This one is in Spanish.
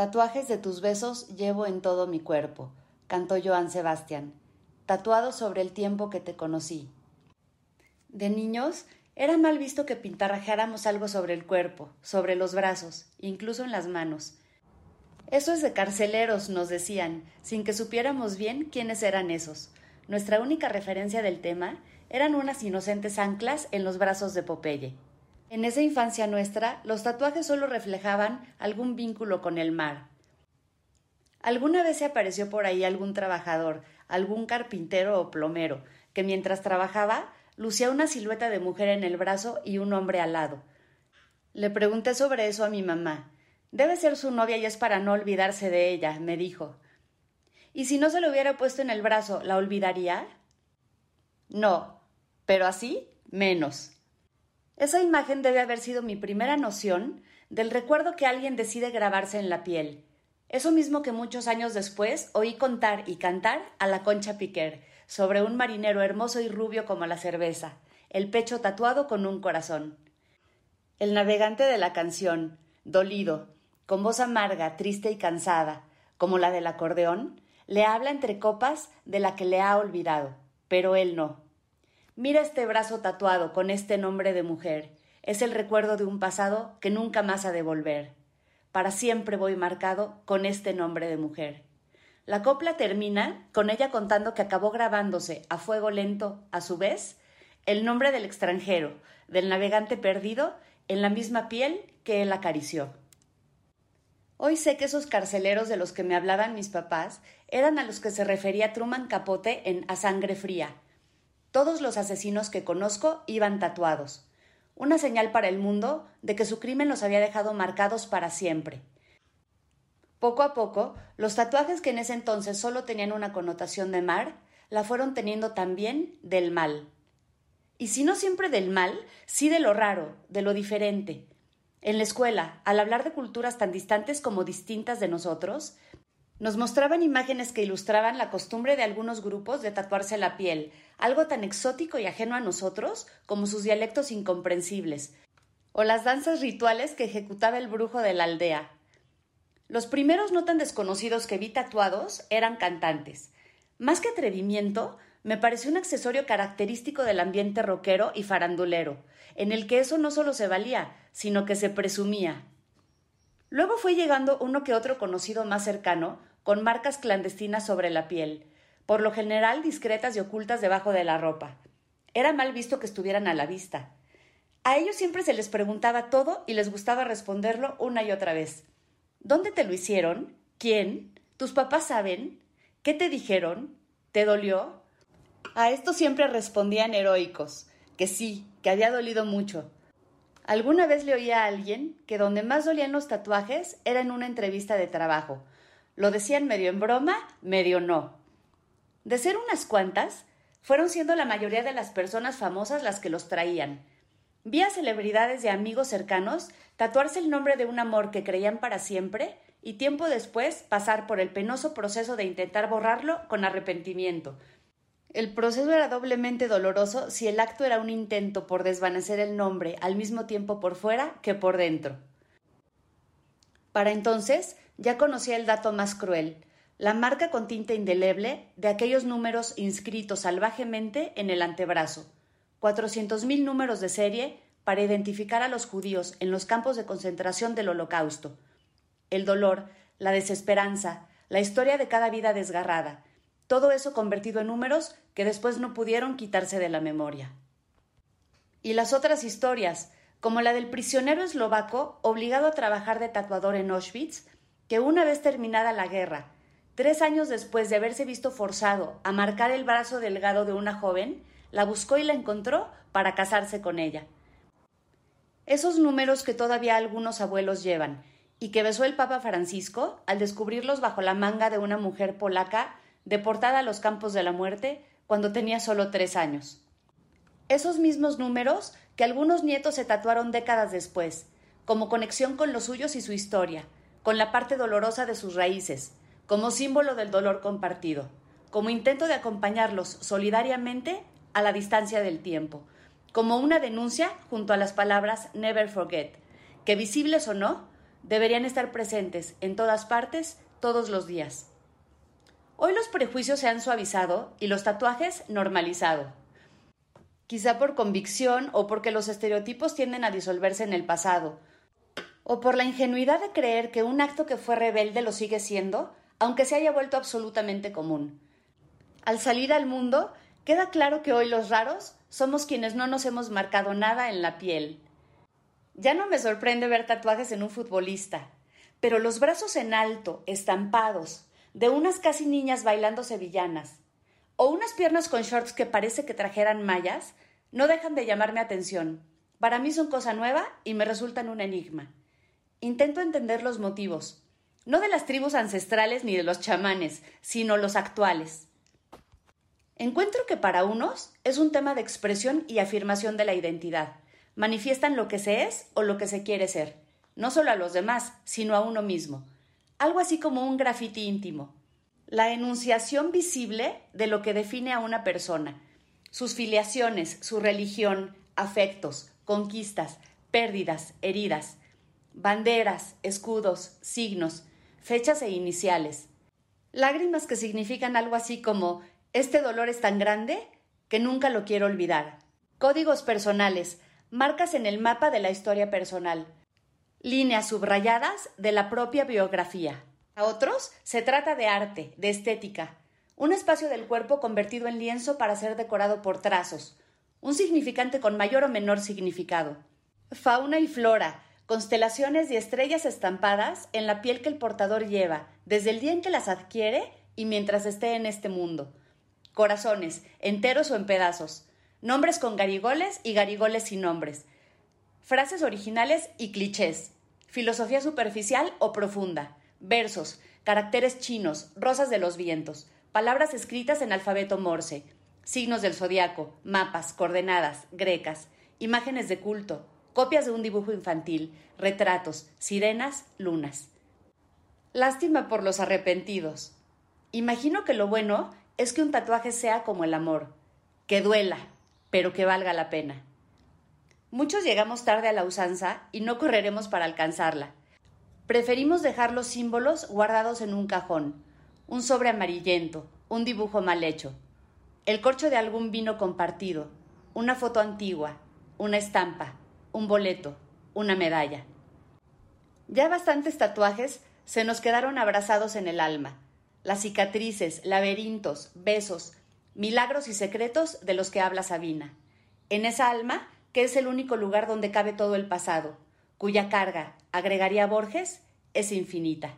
Tatuajes de tus besos llevo en todo mi cuerpo, cantó Joan Sebastián, tatuado sobre el tiempo que te conocí. De niños, era mal visto que pintarrajeáramos algo sobre el cuerpo, sobre los brazos, incluso en las manos. Eso es de carceleros, nos decían, sin que supiéramos bien quiénes eran esos. Nuestra única referencia del tema eran unas inocentes anclas en los brazos de Popeye. En esa infancia nuestra, los tatuajes solo reflejaban algún vínculo con el mar. Alguna vez se apareció por ahí algún trabajador, algún carpintero o plomero, que mientras trabajaba lucía una silueta de mujer en el brazo y un hombre al lado. Le pregunté sobre eso a mi mamá. Debe ser su novia y es para no olvidarse de ella, me dijo. ¿Y si no se lo hubiera puesto en el brazo, la olvidaría? No, pero así menos. Esa imagen debe haber sido mi primera noción del recuerdo que alguien decide grabarse en la piel. Eso mismo que muchos años después oí contar y cantar a la Concha Piquer sobre un marinero hermoso y rubio como la cerveza, el pecho tatuado con un corazón. El navegante de la canción, dolido, con voz amarga, triste y cansada, como la del acordeón, le habla entre copas de la que le ha olvidado, pero él no. Mira este brazo tatuado con este nombre de mujer. Es el recuerdo de un pasado que nunca más ha de volver. Para siempre voy marcado con este nombre de mujer. La copla termina con ella contando que acabó grabándose a fuego lento, a su vez, el nombre del extranjero, del navegante perdido, en la misma piel que él acarició. Hoy sé que esos carceleros de los que me hablaban mis papás eran a los que se refería Truman Capote en A Sangre Fría, todos los asesinos que conozco iban tatuados, una señal para el mundo de que su crimen los había dejado marcados para siempre. Poco a poco, los tatuajes que en ese entonces solo tenían una connotación de mar, la fueron teniendo también del mal. Y si no siempre del mal, sí de lo raro, de lo diferente. En la escuela, al hablar de culturas tan distantes como distintas de nosotros, nos mostraban imágenes que ilustraban la costumbre de algunos grupos de tatuarse la piel, algo tan exótico y ajeno a nosotros como sus dialectos incomprensibles, o las danzas rituales que ejecutaba el brujo de la aldea. Los primeros no tan desconocidos que vi tatuados eran cantantes. Más que atrevimiento, me pareció un accesorio característico del ambiente rockero y farandulero, en el que eso no solo se valía, sino que se presumía. Luego fue llegando uno que otro conocido más cercano, con marcas clandestinas sobre la piel, por lo general discretas y ocultas debajo de la ropa. Era mal visto que estuvieran a la vista. A ellos siempre se les preguntaba todo y les gustaba responderlo una y otra vez. ¿Dónde te lo hicieron? ¿Quién? ¿Tus papás saben? ¿Qué te dijeron? ¿Te dolió? A esto siempre respondían heroicos, que sí, que había dolido mucho, Alguna vez le oí a alguien que donde más dolían los tatuajes era en una entrevista de trabajo. Lo decían medio en broma, medio no. De ser unas cuantas, fueron siendo la mayoría de las personas famosas las que los traían. Vi a celebridades y amigos cercanos tatuarse el nombre de un amor que creían para siempre y tiempo después pasar por el penoso proceso de intentar borrarlo con arrepentimiento, el proceso era doblemente doloroso si el acto era un intento por desvanecer el nombre al mismo tiempo por fuera que por dentro. Para entonces ya conocía el dato más cruel, la marca con tinta indeleble de aquellos números inscritos salvajemente en el antebrazo, cuatrocientos mil números de serie para identificar a los judíos en los campos de concentración del Holocausto. El dolor, la desesperanza, la historia de cada vida desgarrada, todo eso convertido en números que después no pudieron quitarse de la memoria. Y las otras historias, como la del prisionero eslovaco obligado a trabajar de tatuador en Auschwitz, que una vez terminada la guerra, tres años después de haberse visto forzado a marcar el brazo delgado de una joven, la buscó y la encontró para casarse con ella. Esos números que todavía algunos abuelos llevan y que besó el Papa Francisco al descubrirlos bajo la manga de una mujer polaca deportada a los campos de la muerte cuando tenía solo tres años. Esos mismos números que algunos nietos se tatuaron décadas después, como conexión con los suyos y su historia, con la parte dolorosa de sus raíces, como símbolo del dolor compartido, como intento de acompañarlos solidariamente a la distancia del tiempo, como una denuncia junto a las palabras Never Forget, que visibles o no, deberían estar presentes en todas partes, todos los días. Hoy los prejuicios se han suavizado y los tatuajes normalizado. Quizá por convicción o porque los estereotipos tienden a disolverse en el pasado, o por la ingenuidad de creer que un acto que fue rebelde lo sigue siendo, aunque se haya vuelto absolutamente común. Al salir al mundo, queda claro que hoy los raros somos quienes no nos hemos marcado nada en la piel. Ya no me sorprende ver tatuajes en un futbolista, pero los brazos en alto, estampados, de unas casi niñas bailando sevillanas, o unas piernas con shorts que parece que trajeran mallas, no dejan de llamarme atención. Para mí son cosa nueva y me resultan un enigma. Intento entender los motivos, no de las tribus ancestrales ni de los chamanes, sino los actuales. Encuentro que para unos es un tema de expresión y afirmación de la identidad. Manifiestan lo que se es o lo que se quiere ser, no solo a los demás, sino a uno mismo. Algo así como un grafiti íntimo, la enunciación visible de lo que define a una persona, sus filiaciones, su religión, afectos, conquistas, pérdidas, heridas, banderas, escudos, signos, fechas e iniciales. Lágrimas que significan algo así como este dolor es tan grande que nunca lo quiero olvidar. Códigos personales, marcas en el mapa de la historia personal, líneas subrayadas de la propia biografía. A otros se trata de arte, de estética, un espacio del cuerpo convertido en lienzo para ser decorado por trazos, un significante con mayor o menor significado. Fauna y flora, constelaciones y estrellas estampadas en la piel que el portador lleva, desde el día en que las adquiere y mientras esté en este mundo. Corazones, enteros o en pedazos, nombres con garigoles y garigoles sin nombres, frases originales y clichés, filosofía superficial o profunda, versos, caracteres chinos, rosas de los vientos, palabras escritas en alfabeto morse, signos del zodiaco, mapas, coordenadas, grecas, imágenes de culto, copias de un dibujo infantil, retratos, sirenas, lunas. Lástima por los arrepentidos. Imagino que lo bueno es que un tatuaje sea como el amor, que duela, pero que valga la pena. Muchos llegamos tarde a la usanza y no correremos para alcanzarla. Preferimos dejar los símbolos guardados en un cajón, un sobre amarillento, un dibujo mal hecho, el corcho de algún vino compartido, una foto antigua, una estampa, un boleto, una medalla. Ya bastantes tatuajes se nos quedaron abrazados en el alma, las cicatrices, laberintos, besos, milagros y secretos de los que habla Sabina. En esa alma que es el único lugar donde cabe todo el pasado, cuya carga, agregaría Borges, es infinita.